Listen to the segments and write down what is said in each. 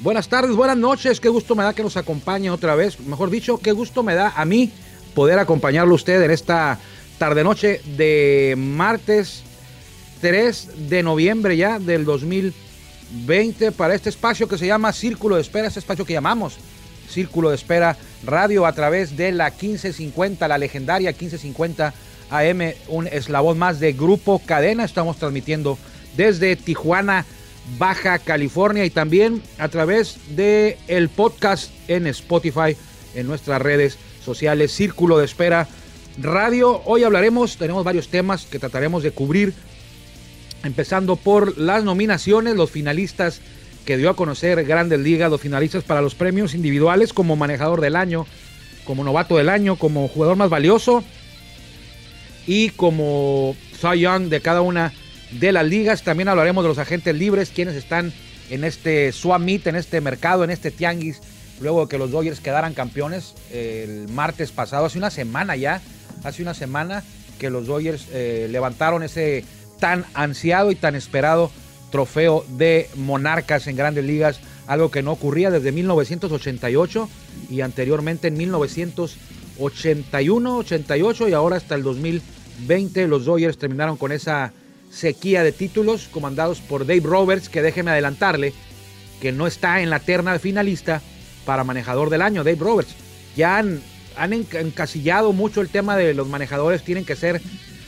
Buenas tardes, buenas noches. Qué gusto me da que nos acompañe otra vez. Mejor dicho, qué gusto me da a mí poder acompañarlo usted en esta tarde-noche de martes 3 de noviembre ya del 2020 para este espacio que se llama Círculo de Espera, este espacio que llamamos Círculo de Espera Radio a través de la 1550, la legendaria 1550 AM, un eslabón más de Grupo Cadena. Estamos transmitiendo desde Tijuana, Baja California y también a través de el podcast en Spotify, en nuestras redes sociales, Círculo de Espera Radio. Hoy hablaremos, tenemos varios temas que trataremos de cubrir, empezando por las nominaciones, los finalistas que dio a conocer Grandes Ligas, los finalistas para los premios individuales como manejador del año, como novato del año, como jugador más valioso y como Cy Young de cada una de las ligas. También hablaremos de los agentes libres, quienes están en este Swap Meet, en este mercado, en este Tianguis, luego de que los Dodgers quedaran campeones el martes pasado, hace una semana ya, hace una semana que los Dodgers eh, levantaron ese tan ansiado y tan esperado trofeo de monarcas en grandes ligas, algo que no ocurría desde 1988 y anteriormente en 1981, 88 y ahora hasta el 2020 los Dodgers terminaron con esa sequía de títulos comandados por Dave Roberts, que déjeme adelantarle que no está en la terna finalista para manejador del año, Dave Roberts. Ya han, han encasillado mucho el tema de los manejadores, tienen que ser...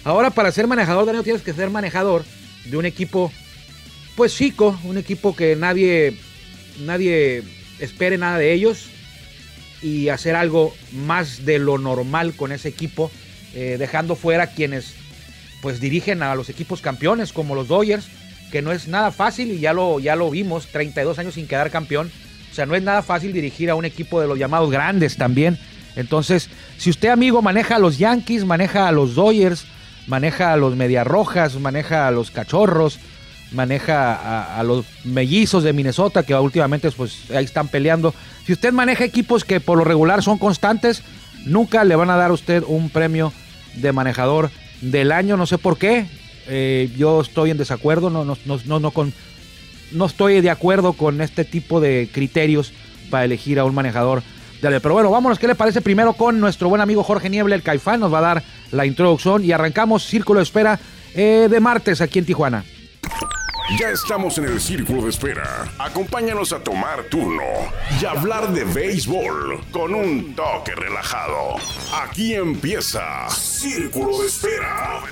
Ahora para ser manejador del año tienes que ser manejador de un equipo, pues chico, un equipo que nadie, nadie espere nada de ellos y hacer algo más de lo normal con ese equipo, eh, dejando fuera quienes pues dirigen a los equipos campeones como los Dodgers, que no es nada fácil y ya lo, ya lo vimos, 32 años sin quedar campeón. O sea, no es nada fácil dirigir a un equipo de los llamados grandes también. Entonces, si usted, amigo, maneja a los Yankees, maneja a los Dodgers, maneja a los Medias Rojas, maneja a los Cachorros, maneja a, a, los Mellizos de Minnesota, que últimamente pues ahí están peleando. Si usted maneja equipos que por lo regular son constantes, nunca le van a dar a usted un premio de manejador del año, no sé por qué. Eh, yo estoy en desacuerdo, no, no, no, no, con, no estoy de acuerdo con este tipo de criterios para elegir a un manejador. Dale, pero bueno, vámonos, ¿qué le parece primero con nuestro buen amigo Jorge Niebla, el Caifán? Nos va a dar la introducción y arrancamos Círculo de Espera eh, de martes aquí en Tijuana. Ya estamos en el círculo de espera. Acompáñanos a tomar turno y hablar de béisbol con un toque relajado. Aquí empieza Círculo de Espera.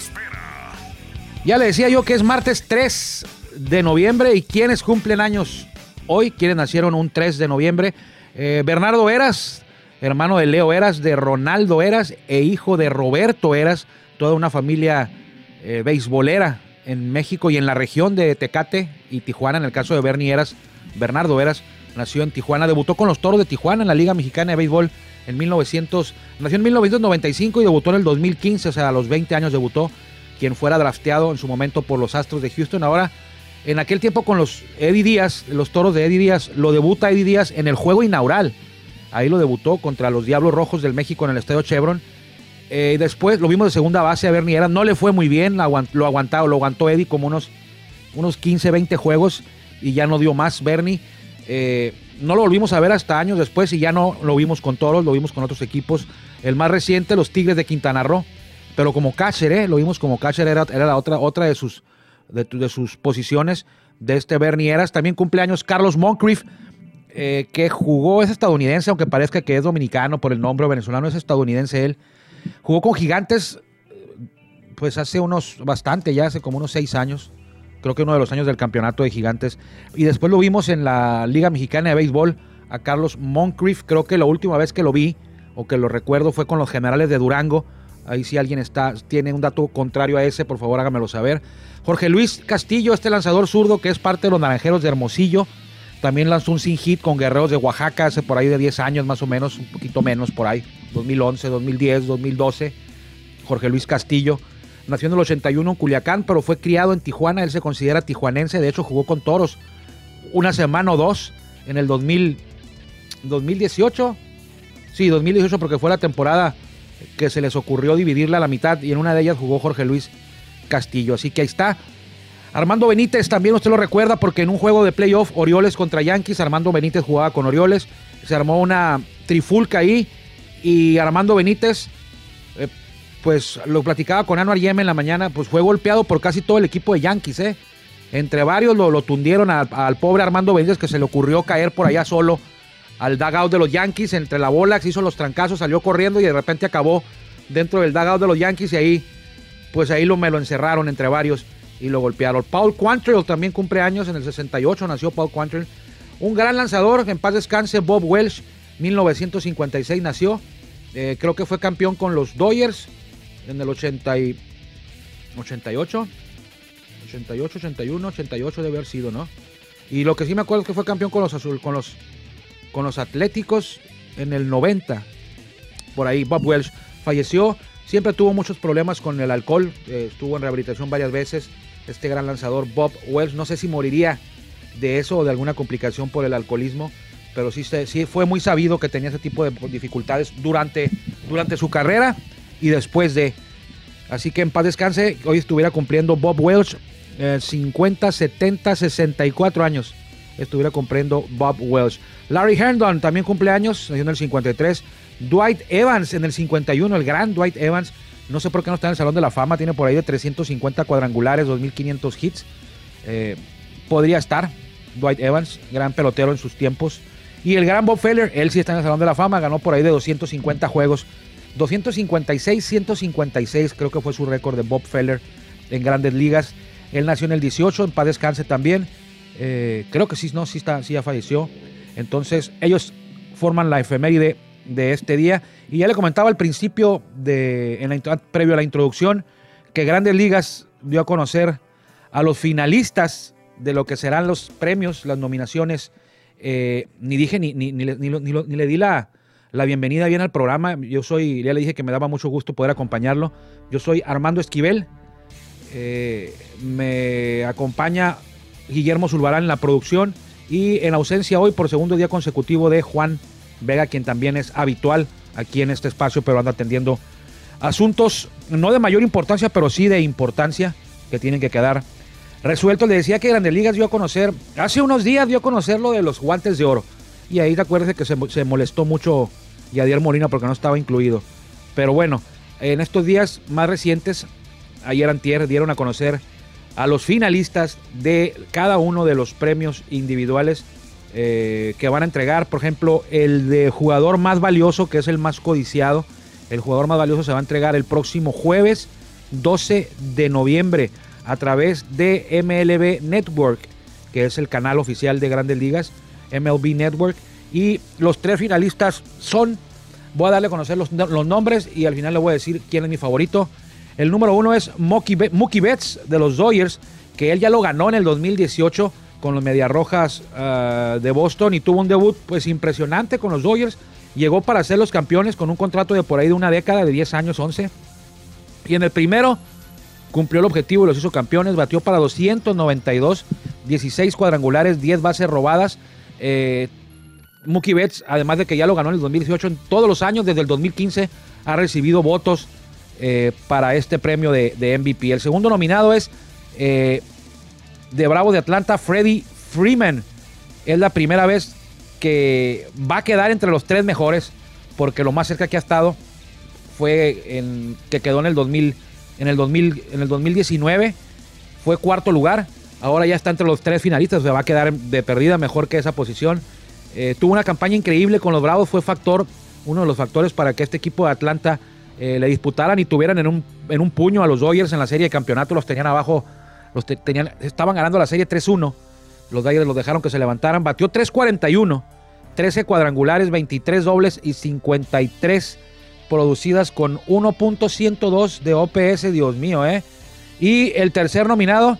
Ya le decía yo que es martes 3 de noviembre y quienes cumplen años hoy, quienes nacieron un 3 de noviembre. Eh, Bernardo Eras, hermano de Leo Eras, de Ronaldo Eras e hijo de Roberto Eras, toda una familia eh, beisbolera en México y en la región de Tecate y Tijuana, en el caso de Bernie Eras, Bernardo Eras, nació en Tijuana, debutó con los Toros de Tijuana en la Liga Mexicana de Béisbol en 1900, nació en 1995 y debutó en el 2015, o sea, a los 20 años debutó, quien fuera drafteado en su momento por los Astros de Houston. Ahora, en aquel tiempo con los Eddie Díaz, los Toros de Eddie Díaz, lo debuta Eddie Díaz en el juego inaugural. Ahí lo debutó contra los Diablos Rojos del México en el Estadio Chevron eh, después lo vimos de segunda base a Bernie Eras. No le fue muy bien, lo aguantado, lo aguantó Eddie como unos, unos 15, 20 juegos y ya no dio más Bernie. Eh, no lo volvimos a ver hasta años después y ya no lo vimos con toros, lo vimos con otros equipos. El más reciente, los Tigres de Quintana Roo, pero como catcher, ¿eh? lo vimos como catcher, era, era la otra, otra de, sus, de, sus posiciones de este Bernie Eras. También cumpleaños Carlos Moncrief, que jugó, es estadounidense, aunque parezca que es dominicano por el nombre venezolano, es estadounidense él. Jugó con Gigantes, pues hace unos, bastante, ya hace como unos seis años. Creo que uno de los años del campeonato de Gigantes. Y después lo vimos en la Liga Mexicana de Béisbol a Carlos Moncrief. Creo que la última vez que lo vi, o que lo recuerdo, fue con los generales de Durango. Ahí si alguien está, tiene un dato contrario a ese, por favor hágamelo saber. Jorge Luis Castillo, este lanzador zurdo que es parte de los Naranjeros de Hermosillo. También lanzó un sin hit con Guerreros de Oaxaca hace por ahí de 10 años más o menos, un poquito menos por ahí. 2011, 2010, 2012. Jorge Luis Castillo. Nació en el 81 en Culiacán, pero fue criado en Tijuana. Él se considera tijuanense. De hecho, jugó con toros una semana o dos en el 2000, 2018. Sí, 2018, porque fue la temporada que se les ocurrió dividirla a la mitad y en una de ellas jugó Jorge Luis Castillo. Así que ahí está. Armando Benítez también usted lo recuerda porque en un juego de playoff Orioles contra Yankees, Armando Benítez jugaba con Orioles, se armó una trifulca ahí y Armando Benítez, eh, pues lo platicaba con Anuar Yeme en la mañana, pues fue golpeado por casi todo el equipo de Yankees, ¿eh? Entre varios lo, tundieron al pobre Armando Benítez que se le ocurrió caer por allá solo al dugout de los Yankees, entre la bola, se hizo los trancazos, salió corriendo y de repente acabó dentro del dugout de los Yankees y ahí, pues ahí lo, me lo encerraron entre varios y lo golpearon. Paul Quantrill también cumple años, en el 68 nació Paul Quantrill. Un gran lanzador, en paz descanse, Bob Welsh, 1956 nació. Eh, creo que fue campeón con los Dodgers en el 80 y 88. 88, 81, 88 debe haber sido, ¿no? Y lo que sí me acuerdo es que fue campeón con los azul, con los con los Atléticos en el 90. Por ahí Bob Welsh falleció. Siempre tuvo muchos problemas con el alcohol. Eh, estuvo en rehabilitación varias veces. Este gran lanzador Bob Welsh. No sé si moriría de eso o de alguna complicación por el alcoholismo. Pero sí, sí fue muy sabido que tenía ese tipo de dificultades durante, durante su carrera y después de. Así que en paz descanse. Hoy estuviera cumpliendo Bob Welsh 50, 70, 64 años. Estuviera cumpliendo Bob Welsh. Larry Herndon también cumple años, en el 53. Dwight Evans en el 51, el gran Dwight Evans. No sé por qué no está en el Salón de la Fama, tiene por ahí de 350 cuadrangulares, 2.500 hits. Eh, podría estar Dwight Evans, gran pelotero en sus tiempos. Y el gran Bob Feller, él sí está en el Salón de la Fama, ganó por ahí de 250 juegos. 256, 156 creo que fue su récord de Bob Feller en grandes ligas. Él nació en el 18, en paz descanse también. Eh, creo que sí, no, sí, está, sí ya falleció. Entonces, ellos forman la efeméride de este día. Y ya le comentaba al principio, de, en la, previo a la introducción, que Grandes Ligas dio a conocer a los finalistas de lo que serán los premios, las nominaciones. Eh, ni dije, ni, ni, le di la, la, bienvenida bien al programa. Yo soy, ya le dije que me daba mucho gusto poder acompañarlo. Yo soy Armando Esquivel. Eh, me acompaña Guillermo Zulbarán en la producción y en ausencia hoy por segundo día consecutivo de Juan Vega, quien también es habitual aquí en este espacio, pero anda atendiendo asuntos no de mayor importancia, pero sí de importancia que tienen que quedar resueltos. Le decía que Grandes Ligas dio a conocer, hace unos días dio a conocer lo de los guantes de oro. Y ahí te acuerdas que se, molestó mucho Yadier Molina porque no estaba incluido. Pero bueno, en estos días más recientes, ayer antier, dieron a conocer a los finalistas de cada uno de los premios individuales eh, que van a entregar. Por ejemplo, el de jugador más valioso, que es el más codiciado. El jugador más valioso se va a entregar el próximo jueves 12 de noviembre a través de MLB Network, que es el canal oficial de Grandes Ligas, MLB Network. Y los tres finalistas son, voy a darle a conocer los, los nombres y al final le voy a decir quién es mi favorito. El número uno es Mookie Betts de los Dodgers, que él ya lo ganó en el 2018 con los Medias Rojas ah, de Boston y tuvo un debut pues impresionante con los Dodgers. Llegó para ser los campeones con un contrato de por ahí de una década, de 10 años, 11. Y en el primero cumplió el objetivo y los hizo campeones. Batió para 292, 16 cuadrangulares, 10 bases robadas. Eh, Mookie Betts, además de que ya lo ganó en el 2018, en todos los años desde el 2015 ha recibido votos eh, para este premio de, MVP. El segundo nominado es eh, de Bravo de Atlanta, Freddie Freeman. Es la primera vez que va a quedar entre los tres mejores, porque lo más cerca que ha estado fue en, que quedó en el 2000, en el 2000, en el 2019, fue cuarto lugar. Ahora ya está entre los tres finalistas, se va a quedar de perdida mejor que esa posición. Eh, tuvo una campaña increíble con los Bravos, fue factor, uno de los factores para que este equipo de Atlanta eh, le disputaran y tuvieran en un, en un puño a los Dodgers en la serie de campeonato, los tenían abajo, los tenían, estaban ganando la serie 3-1, los Dodgers los dejaron que se levantaran, batió 3-41, 13 cuadrangulares, 23 dobles y 53 producidas con 1.102 de OPS, Dios mío, ¿eh? Y el tercer nominado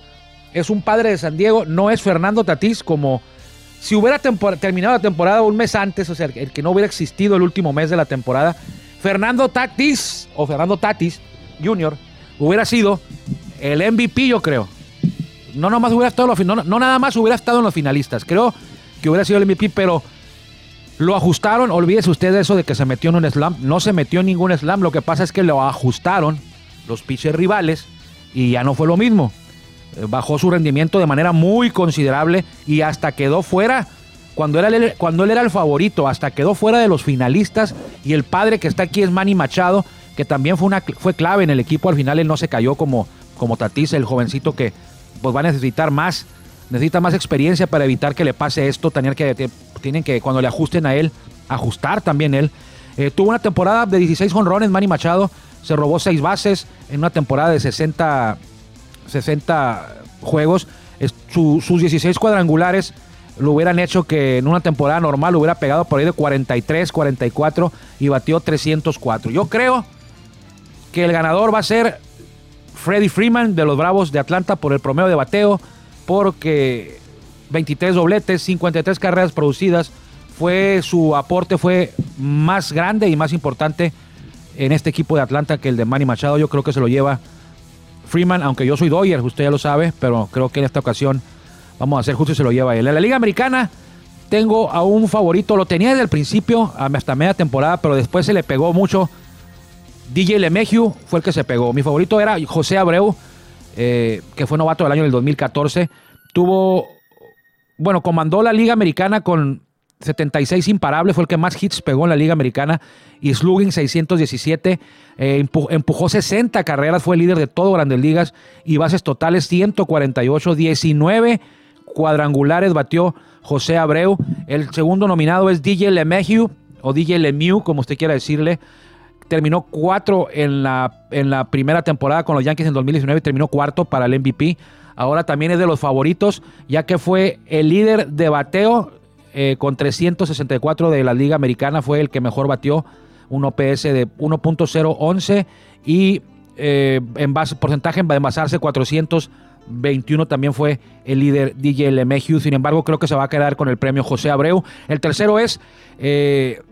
es un padre de San Diego, no es Fernando Tatís, como si hubiera terminado la temporada un mes antes, o sea, el que no hubiera existido el último mes de la temporada, Fernando Tatis o Fernando Tatis Jr. hubiera sido el MVP, yo creo. No, hubiera estado no, nada más hubiera estado en los finalistas. Creo que hubiera sido el MVP, pero lo ajustaron. Olvídese usted de eso de que se metió en un slam. No se metió en ningún slam. Lo que pasa es que lo ajustaron los pitchers rivales y ya no fue lo mismo. eh, bajó su rendimiento de manera muy considerable y hasta quedó fuera cuando, cuando él era el favorito, hasta quedó fuera de los finalistas y el padre que está aquí es Manny Machado, que también fue, una, fue clave en el equipo, al final él no se cayó como, como Tatis, el jovencito que pues va a necesitar más, necesita más experiencia para evitar que le pase esto, tener que, tienen que cuando le ajusten a él, ajustar también él. Eh, tuvo una temporada de 16 jonrones, Manny Machado, se robó 6 bases en una temporada de 60, 60 juegos, sus 16 cuadrangulares lo hubieran hecho que en una temporada normal hubiera pegado por ahí de 43, 44 y batió 304. Yo creo que el ganador va a ser Freddie Freeman de los Bravos de Atlanta por el promedio de bateo, porque 23 dobletes, 53 carreras producidas, fue su aporte fue más grande y más importante en este equipo de Atlanta que el de Manny Machado. Yo creo que se lo lleva Freeman, aunque yo soy Doyer, usted ya lo sabe, pero creo que en esta ocasión Vamos a hacer justo y se lo lleva él. En la Liga Americana tengo a un favorito, lo tenía desde el principio, hasta media temporada, pero después se le pegó mucho. DJ LeMahieu fue el que se pegó. Mi favorito era José Abreu, eh, que fue novato del año del 2014. Tuvo, bueno, comandó la Liga Americana con 76 imparables, fue el que más hits pegó en la Liga Americana. Y slugging 617, eh, empujó 60 carreras, fue el líder de todo Grandes Ligas. Y bases totales 148, 19 cuadrangulares batió José Abreu. El segundo nominado es DJ LeMahieu o DJ Lemieux, como usted quiera decirle. Terminó cuatro en la, en la primera temporada con los Yankees en 2019 y terminó cuarto para el MVP. Ahora también es de los favoritos, ya que fue el líder de bateo eh, con 364 de la Liga Americana. Fue el que mejor batió, un OPS de 1.011 y eh, en base, porcentaje en envasarse 400 21 también fue el líder DJ LeMahieu. Sin embargo, creo que se va a quedar con el premio José Abreu. El tercero es eh,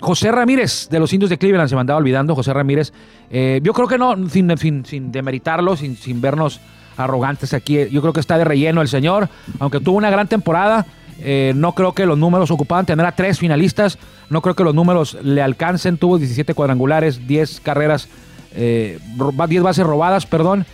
José Ramírez de los Indios de Cleveland. Se me andaba olvidando, José Ramírez. Eh, yo creo que no, sin, sin, sin demeritarlo, sin, sin, vernos arrogantes aquí. Yo creo que está de relleno el señor. Aunque tuvo una gran temporada. Eh, no creo que los números ocupaban tener a tres finalistas. No creo que los números le alcancen. Tuvo 17 cuadrangulares, 10 carreras, 10 bases robadas, perdón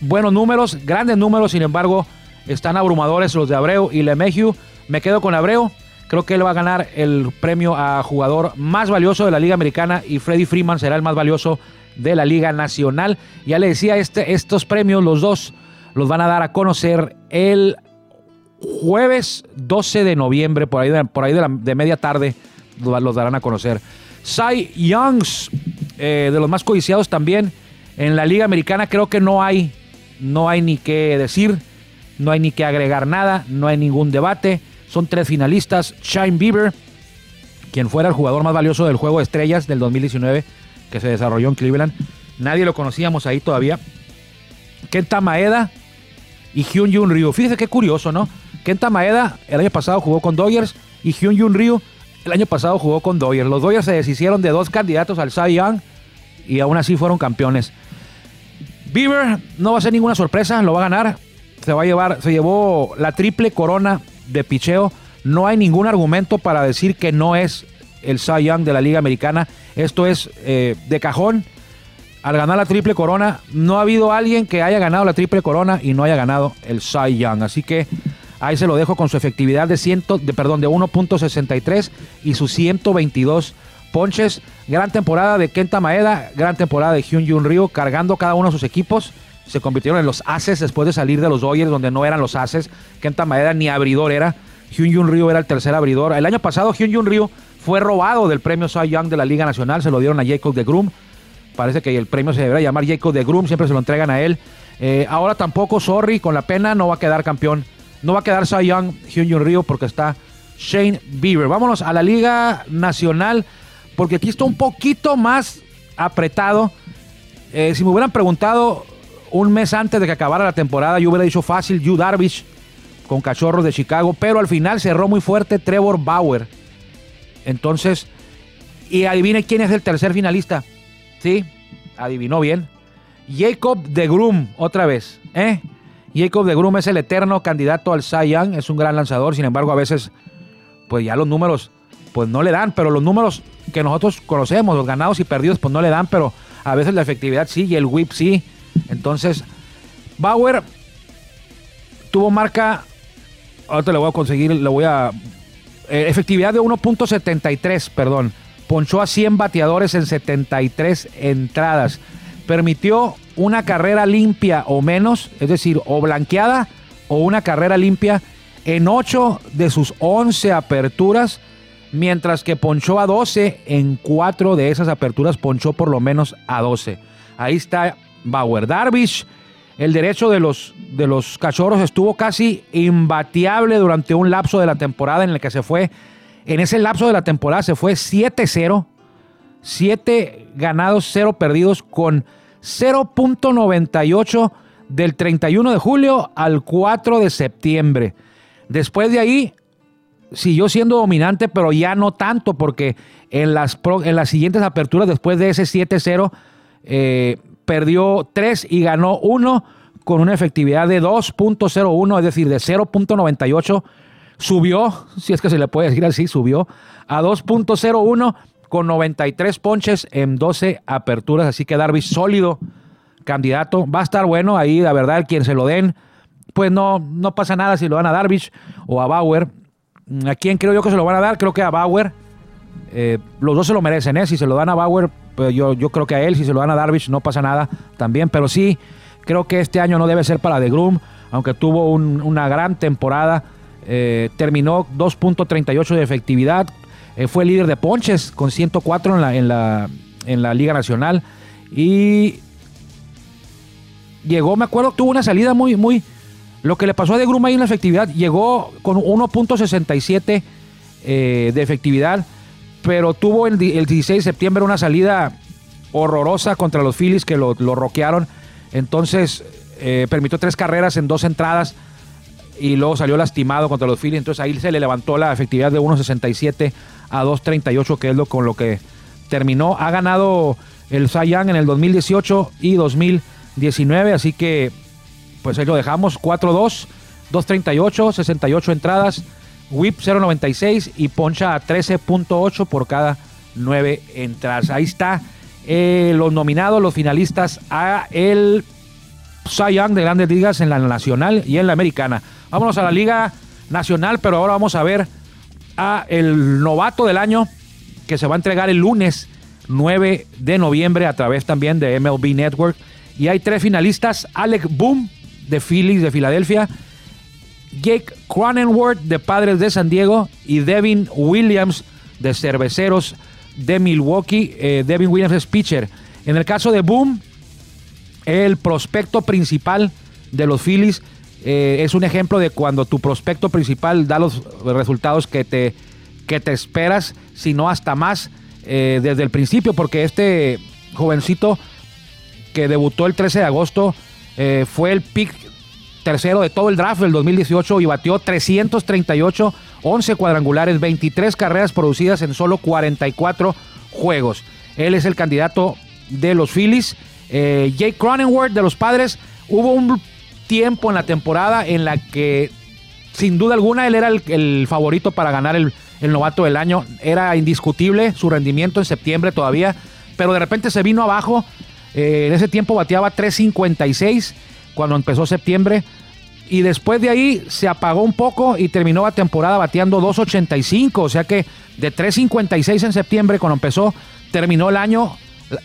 buenos números, grandes números, sin embargo, están abrumadores los de Abreu y Lemeju. Me quedo con Abreu. Creo que él va a ganar el premio a jugador más valioso de la Liga Americana y Freddy Freeman será el más valioso de la Liga Nacional. Ya le decía, este, estos premios, los dos, los van a dar a conocer el jueves 12 de noviembre, por ahí de, por ahí de, media tarde, los darán a conocer. Cy Youngs, eh, de los más codiciados también en la Liga Americana, creo que no hay no hay ni qué decir, no hay ni que agregar nada, no hay ningún debate. Son tres finalistas. Shine Bieber, quien fuera el jugador más valioso del juego de estrellas del 2019 que se desarrolló en Cleveland. Nadie lo conocíamos ahí todavía. Kenta Maeda y Hyun Jun Ryu. Fíjese qué curioso, ¿no? Kenta Maeda el año pasado jugó con Dodgers y Hyun Jun Ryu el año pasado jugó con Dodgers. Los Dodgers se deshicieron de dos candidatos al Cy Young y aún así fueron campeones. Bieber no va a ser ninguna sorpresa, lo va a ganar. Se va a llevar, se llevó la triple corona de picheo. No hay ningún argumento para decir que no es el Cy Young de la Liga Americana. Esto es eh, de cajón. Al ganar la triple corona, no ha habido alguien que haya ganado la triple corona y no haya ganado el Cy Young. Así que ahí se lo dejo con su efectividad de, ciento, de, perdón, de 1.63 y sus 122 ponches. Gran temporada de Kenta Maeda, gran temporada de Hyun Jun Ryu, cargando cada uno de sus equipos. Se convirtieron en los ases después de salir de los Dodgers, donde no eran los ases. Kenta Maeda ni abridor era. Hyun Jun Ryu era el tercer abridor. El año pasado Hyun Jun Ryu fue robado del premio Cy Young de la Liga Nacional. Se lo dieron a Jacob de Groom. Parece que el premio se debería llamar Jacob de Groom. Siempre se lo entregan a él. Eh, ahora tampoco, sorry, con la pena no va a quedar campeón. No va a quedar Cy Young, Hyun Jun Ryu, porque está Shane Bieber. Vámonos a la Liga Nacional porque aquí está un poquito más apretado. Eh, si me hubieran preguntado un mes antes de que acabara la temporada, yo hubiera dicho fácil, Yu Darvish con Cachorros de Chicago, pero al final cerró muy fuerte Trevor Bauer. Entonces, y adivine quién es el tercer finalista. Sí, adivinó bien. Jacob de Groom, otra vez. ¿eh? Jacob de Groom es el eterno candidato al Cy Young, es un gran lanzador, sin embargo, a veces, pues ya los números pues no le dan, pero los números que nosotros conocemos, los ganados y perdidos, pues no le dan, pero a veces la efectividad sí y el whip sí. Entonces, Bauer tuvo marca, ahorita le voy a conseguir, le voy a... eh, efectividad de 1.73, perdón. Ponchó a 100 bateadores en 73 entradas. Permitió una carrera limpia o menos, es decir, o blanqueada o una carrera limpia en 8 de sus 11 aperturas, mientras que ponchó a 12 en 4 de esas aperturas, ponchó por lo menos a 12. Ahí está Bauer. Darvish, el derecho de los, cachorros estuvo casi imbateable durante un lapso de la temporada en el que se fue. En ese lapso de la temporada se fue 7-0, 7 ganados, 0 perdidos, con 0.98 del 31 de julio al 4 de septiembre. Después de ahí siguió siendo dominante, pero ya no tanto, porque en las, en las siguientes aperturas, después de ese 7-0, eh, perdió 3 y ganó 1 con una efectividad de 2.01, es decir, de 0.98. Subió, si es que se le puede decir así, subió a 2.01 con 93 ponches en 12 aperturas. Así que Darby sólido candidato. Va a estar bueno ahí, la verdad, quien se lo den. Pues no, no pasa nada si lo dan a Darvish o a Bauer. ¿A quién creo yo que se lo van a dar? Creo que a Bauer. Eh, los dos se lo merecen, ¿eh? Si se lo dan a Bauer, pues yo, yo creo que a él. Si se lo dan a Darvish, no pasa nada también. Pero sí, creo que este año no debe ser para The Groom, aunque tuvo un- una gran temporada. Eh, terminó 2.38 de efectividad. Eh, fue líder de ponches con 104 en la, en la, en la Liga Nacional. Y llegó, me acuerdo, tuvo una salida muy, muy. Lo que le pasó a De Gruma ahí en la efectividad, llegó con 1.67 eh, de efectividad, pero tuvo el, el 16 de septiembre una salida horrorosa contra los Phillies que lo, lo roquearon. Entonces, eh, permitió tres carreras en dos entradas y luego salió lastimado contra los Phillies. Entonces ahí se le levantó la efectividad de 1.67 a 2.38, que es lo con lo que terminó. Ha ganado el Cy Young en el 2018 y 2019, así que pues ahí lo dejamos. 4-2, 2.38, 68 entradas, whip 0.96 y poncha a 13.8 por cada 9 entradas. Ahí está eh, los nominados, los finalistas a el Cy Young de grandes ligas en la nacional y en la americana. Vámonos a la liga nacional, pero ahora vamos a ver a el novato del año que se va a entregar el lunes 9 de noviembre a través también de MLB Network. Y hay tres finalistas, Alec Boom de Phillies de Filadelfia, Jake Cronenworth de Padres de San Diego y Devin Williams de Cerveceros de Milwaukee. Eh, Devin Williams es pitcher. En el caso de Boom, el prospecto principal de los Phillies eh, es un ejemplo de cuando tu prospecto principal da los resultados que te, que te esperas, si no hasta más eh, desde el principio, porque este jovencito que debutó el 13 de agosto fue el pick tercero de todo el draft del 2018 y batió 338, 11 cuadrangulares, 23 carreras producidas en solo 44 juegos. Él es el candidato de los Phillies. Eh, Jake Cronenworth de los Padres. Hubo un tiempo en la temporada en la que, sin duda alguna, él era el, favorito para ganar el, el novato del año. Era indiscutible su rendimiento en septiembre todavía, pero de repente se vino abajo. Eh, en ese tiempo bateaba 3.56 cuando empezó septiembre. Y después de ahí se apagó un poco y terminó la temporada bateando 2.85. O sea que de 3.56 en septiembre cuando empezó, terminó el año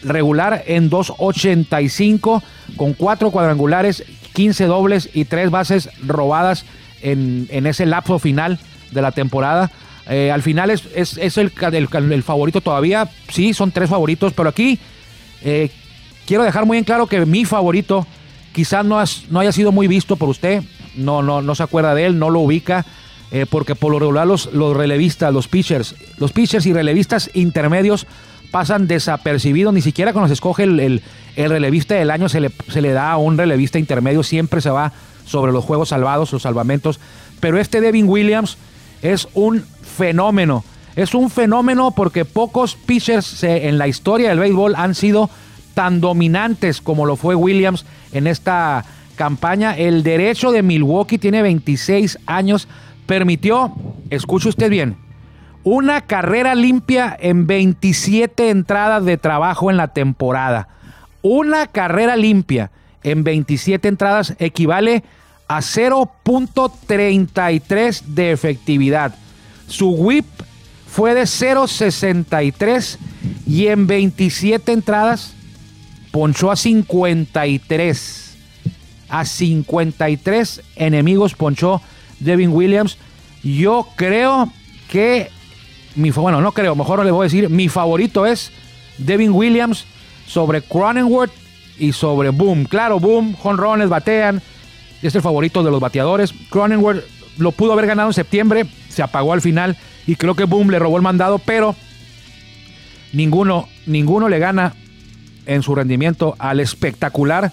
regular en 2.85 con cuatro cuadrangulares, 15 dobles y tres bases robadas en, en ese lapso final de la temporada. Eh, al final es, es, es el, el, favorito todavía. Sí, son tres favoritos, pero aquí eh, quiero dejar muy en claro que mi favorito quizás no, has, no haya sido muy visto por usted. No, no, no se acuerda de él, no lo ubica. Eh, porque por lo regular los, los relevistas, los pitchers, los pitchers y relevistas intermedios pasan desapercibidos, ni siquiera cuando se escoge el, el, el relevista del año se le, se le, da a un relevista intermedio, siempre se va sobre los juegos salvados, los salvamentos. Pero este Devin Williams es un fenómeno, es un fenómeno porque pocos pitchers se, en la historia del béisbol han sido tan dominantes como lo fue Williams en esta campaña. El derecho de Milwaukee tiene 26 años, permitió, escuche usted bien, una carrera limpia en 27 entradas de trabajo en la temporada. Una carrera limpia en 27 entradas equivale a 0.33 de efectividad. Su whip fue de 0.63 y en 27 entradas ponchó a 53. A 53 enemigos ponchó Devin Williams. Yo creo que mi bueno, no creo, mejor le voy a decir, mi favorito es Devin Williams sobre Cronenworth y sobre Boom. Claro, Boom, jonrones, batean, es el favorito de los bateadores. Cronenworth lo pudo haber ganado en septiembre, se apagó al final y creo que Boom le robó el mandado, pero ninguno, ninguno le gana en su rendimiento al espectacular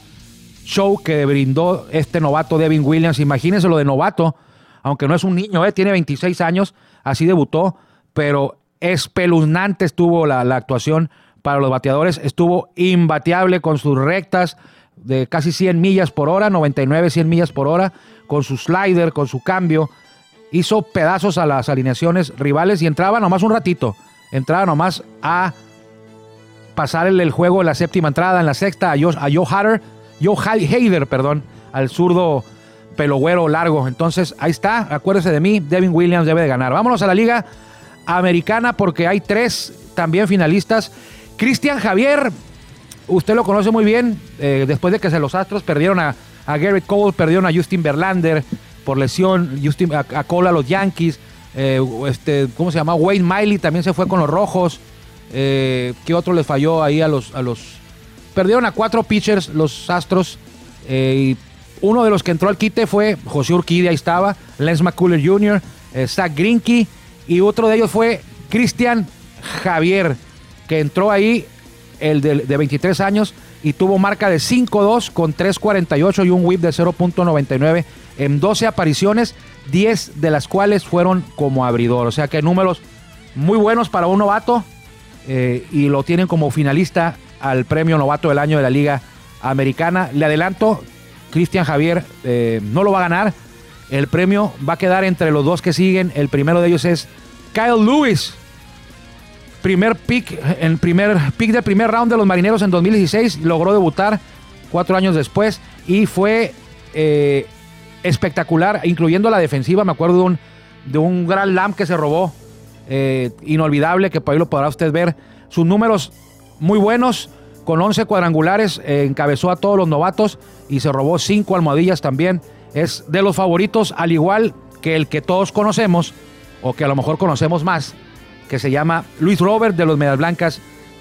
show que brindó este novato Devin Williams. Imagínense lo de novato, aunque no es un niño, ¿eh? tiene 26 años, así debutó, pero espeluznante estuvo la, la actuación para los bateadores. Estuvo imbateable con sus rectas de casi 100 millas por hora, 99, 100 millas por hora, con su slider, con su cambio. Hizo pedazos a las alineaciones rivales y entraba nomás un ratito. Entraba nomás a pasar el, juego en la séptima entrada, en la sexta a Joe, a Joe Hader, Joe Hader, perdón, al zurdo pelogüero largo. Entonces, ahí está, acuérdese de mí, Devin Williams debe de ganar. Vámonos a la liga americana porque hay tres también finalistas. Cristian Javier, usted lo conoce muy bien, eh, después de que se los Astros perdieron a, a Garrett Cole, perdieron a Justin Verlander por lesión, Justin, a, Cole a los Yankees, eh, este, ¿cómo se llama? Wayne Miley también se fue con los Rojos. Eh, ¿Qué otro le falló ahí a los, a los... Perdieron a cuatro pitchers los Astros. y uno de los que entró al quite fue José Urquidi, ahí estaba, Lance McCuller Jr., Zach Grinky, y otro de ellos fue Cristian Javier, que entró ahí el de, 23 años y tuvo marca de 5-2 con 3.48 y un whip de 0.99 en 12 apariciones, 10 de las cuales fueron como abridor. O sea que números muy buenos para un novato eh, y lo tienen como finalista al premio novato del año de la Liga Americana. Le adelanto, Cristian Javier eh, no lo va a ganar. El premio va a quedar entre los dos que siguen. El primero de ellos es Kyle Lewis, primer pick, en primer pick del primer round de los marineros en 2016, logró debutar cuatro años después y fue eh, espectacular, incluyendo la defensiva. Me acuerdo de un, de un gran lamp que se robó, eh, inolvidable, que por ahí lo podrá usted ver. Sus números muy buenos, con 11 cuadrangulares, eh, encabezó a todos los novatos y se robó cinco almohadillas también. Es de los favoritos, al igual que el que todos conocemos, o que a lo mejor conocemos más, que se llama Luis Robert de los Medias Blancas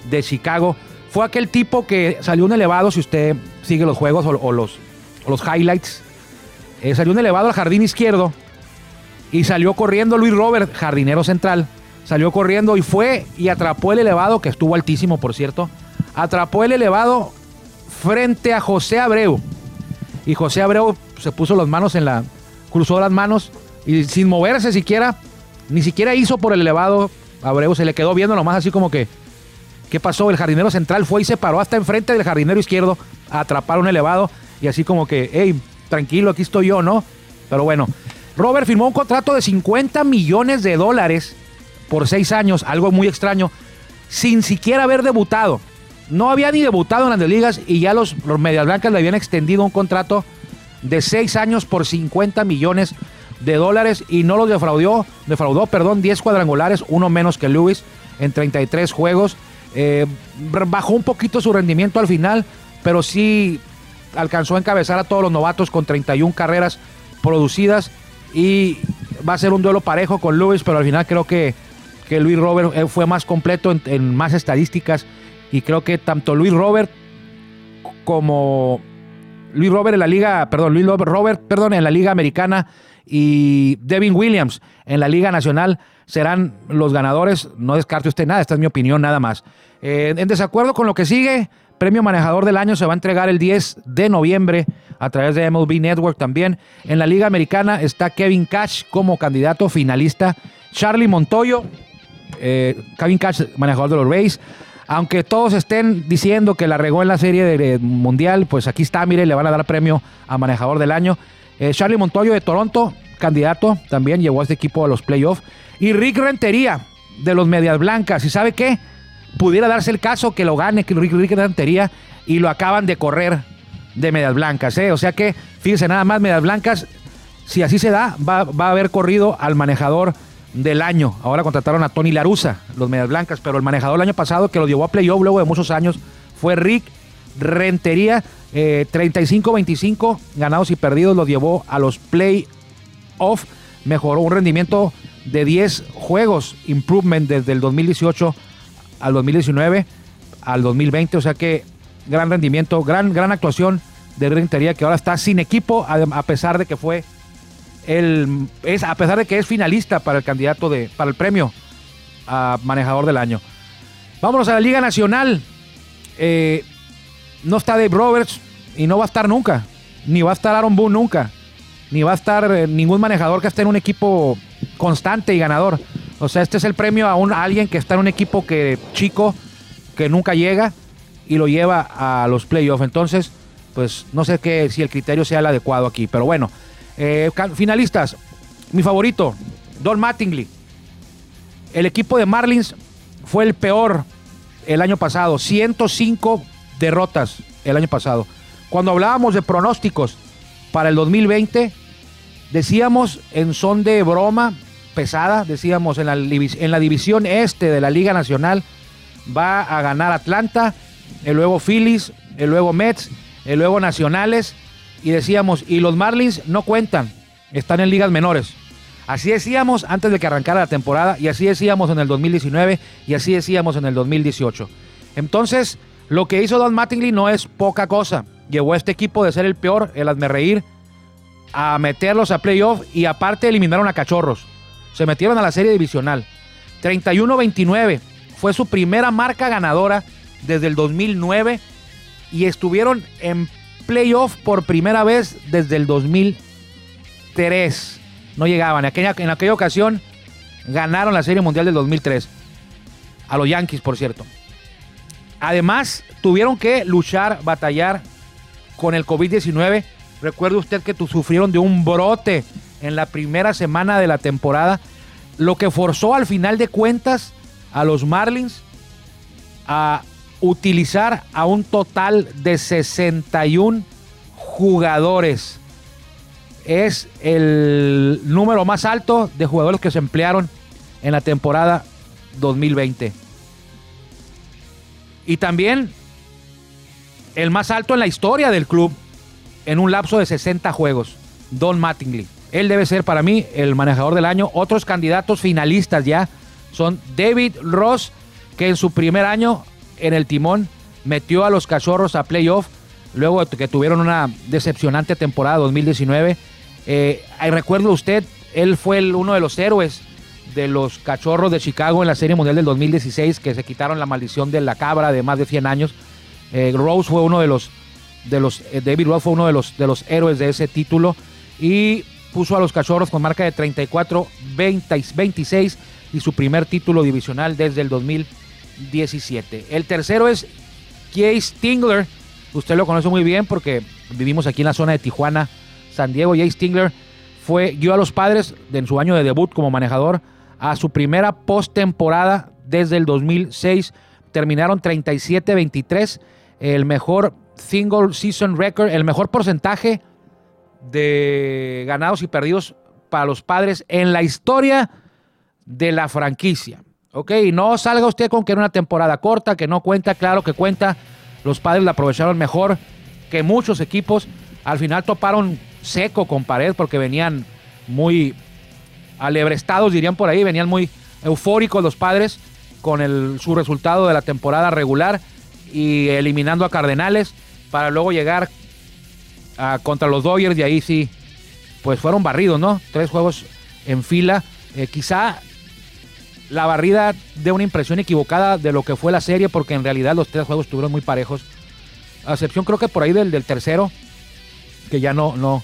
de Chicago. Fue aquel tipo que salió un elevado, si usted sigue los juegos o, los, los highlights, eh, salió un elevado al jardín izquierdo y salió corriendo Luis Robert, jardinero central, salió corriendo y fue y atrapó el elevado, que estuvo altísimo por cierto, atrapó el elevado frente a José Abreu. Y José Abreu se puso las manos en la, cruzó las manos y sin moverse siquiera, ni siquiera hizo por el elevado Abreu se le quedó viendo nomás así como que, ¿qué pasó? El jardinero central fue y se paró hasta enfrente del jardinero izquierdo a atrapar un elevado y así como que, hey, tranquilo, aquí estoy yo, ¿no? Pero bueno, Robert firmó un contrato de 50 millones de dólares por seis años, algo muy extraño, sin siquiera haber debutado. No había ni debutado en las ligas y ya los, Medias Blancas le habían extendido un contrato de seis años por 50 millones de dólares y no los defraudó, defraudó, perdón, 10 cuadrangulares, uno menos que Lewis en 33 juegos. Eh, bajó un poquito su rendimiento al final, pero sí alcanzó a encabezar a todos los novatos con 31 carreras producidas y va a ser un duelo parejo con Lewis, pero al final creo que, que Luis Robert eh, fue más completo en, en más estadísticas y creo que tanto Luis Robert como Luis Robert en la liga, perdón, Luis Robert, perdón, en la liga americana y Devin Williams en la Liga Nacional serán los ganadores. No descarte usted nada, esta es mi opinión nada más. Eh, en desacuerdo con lo que sigue, Premio Manejador del Año se va a entregar el 10 de noviembre a través de MLB Network también. En la Liga Americana está Kevin Cash como candidato finalista. Charlie Montoyo, eh, Kevin Cash, manejador de los Rays. Aunque todos estén diciendo que la regó en la serie mundial, pues aquí está, mire, le van a dar premio a manejador del año. Eh, Charlie Montoyo de Toronto, candidato, también llevó a este equipo a los playoffs. Y Rick Rentería de los Medias Blancas. ¿Y sabe qué? Pudiera darse el caso que lo gane, que Rick, Rentería, y lo acaban de correr de Medias Blancas. ¿eh? O sea que, fíjense nada más, Medias Blancas, si así se da, va, va a haber corrido al manejador del año. Ahora contrataron a Tony Larusa, los Medias Blancas, pero el manejador el año pasado que lo llevó a playoff luego de muchos años fue Rick Rentería. 35-25 eh, ganados y perdidos los llevó a los playoff. Mejoró un rendimiento de 10 juegos, improvement desde el 2018 al 2019 al 2020. O sea que gran rendimiento, gran, gran actuación de Rentería que ahora está sin equipo a pesar de que fue el, es, a pesar de que es finalista para el candidato de, para el premio a manejador del año. Vámonos a la Liga Nacional. Eh, no está Dave Roberts y no va a estar nunca. Ni va a estar Aaron Boone nunca. Ni va a estar eh, ningún manejador que esté en un equipo constante y ganador. O sea, este es el premio a, un, alguien que está en un equipo que chico, que nunca llega y lo lleva a los playoffs. Entonces, pues no sé qué, si el criterio sea el adecuado aquí. Pero bueno, eh, finalistas, mi favorito, Don Mattingly. El equipo de Marlins fue el peor el año pasado, 105 derrotas el año pasado. Cuando hablábamos de pronósticos para el 2020, decíamos en son de broma decíamos en la, en la división este de la Liga Nacional va a ganar Atlanta, el luego Phillies, el luego Mets, el luego Nacionales y decíamos, y los Marlins no cuentan, están en ligas menores. Así decíamos antes de que arrancara la temporada y así decíamos en el 2019 y así decíamos en el 2018. Entonces, lo que hizo Don Mattingly no es poca cosa. Llevó a este equipo de ser el peor, el hazme a meterlos a playoff y aparte eliminaron a Cachorros. Se metieron a la serie divisional. 31-29 fue su primera marca ganadora desde el 2009 y estuvieron en playoff por primera vez desde el 2003. No llegaban. En aquella, en aquella ocasión ganaron la Serie Mundial del 2003. A los Yankees, por cierto. Además, tuvieron que luchar, batallar con el COVID-19. Recuerde usted que sufrieron de un brote en la primera semana de la temporada, lo que forzó al final de cuentas a los Marlins a utilizar a un total de 61 jugadores. Es el número más alto de jugadores que se emplearon en la temporada 2020. Y también el más alto en la historia del club en un lapso de 60 juegos, Don Mattingly. Él debe ser para mí el manejador del año. Otros candidatos finalistas ya son David Ross, que en su primer año en el timón, metió a los cachorros a playoff, luego que tuvieron una decepcionante temporada 2019. Eh, recuerdo usted, él fue uno de los héroes de los cachorros de Chicago en la Serie Mundial del 2016, que se quitaron la maldición de la cabra de más de 100 años. Eh, Rose fue uno de los, de los eh, David Rose fue uno de los, de los héroes de ese título y puso a los cachorros con marca de 34-26 y su primer título divisional desde el 2000 17. El tercero es Jay Stingler. Usted lo conoce muy bien porque vivimos aquí en la zona de Tijuana, San Diego. Jay Stingler fue, guió a los padres en su año de debut como manejador a su primera postemporada desde el 2006. Terminaron 37-23, el mejor single season record, el mejor porcentaje de ganados y perdidos para los padres en la historia de la franquicia. Ok, no salga usted con que era una temporada corta, que no cuenta, claro que cuenta. Los padres la aprovecharon mejor que muchos equipos. Al final toparon seco con pared porque venían muy alebrestados, dirían por ahí, venían muy eufóricos los padres con el, su resultado de la temporada regular y eliminando a Cardenales para luego llegar a, contra los Dodgers y ahí sí, pues fueron barridos, ¿no? Tres juegos en fila. Eh, quizá la barrida de una impresión equivocada de lo que fue la serie, porque en realidad los tres juegos estuvieron muy parejos. A excepción creo que por ahí del, del tercero, que ya no, no,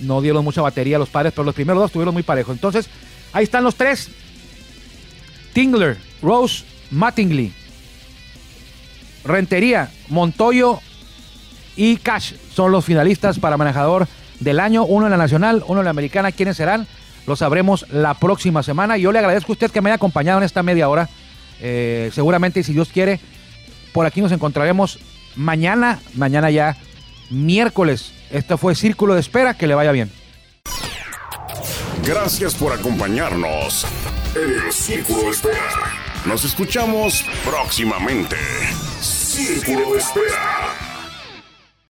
no dieron mucha batería a los padres, pero los primeros dos estuvieron muy parejos. Entonces, ahí están los tres. Tingler, Rose, Mattingly. Rentería, Montoyo y Cash son los finalistas para manejador del año. Uno en la nacional, uno en la americana. ¿Quiénes serán? Lo sabremos la próxima semana. Yo le agradezco a usted que me haya acompañado en esta media hora. Eh, seguramente, si Dios quiere, por aquí nos encontraremos mañana. Mañana ya miércoles. Este fue Círculo de Espera, que le vaya bien. Gracias por acompañarnos en el Círculo de Espera. Nos escuchamos próximamente. Círculo de Espera.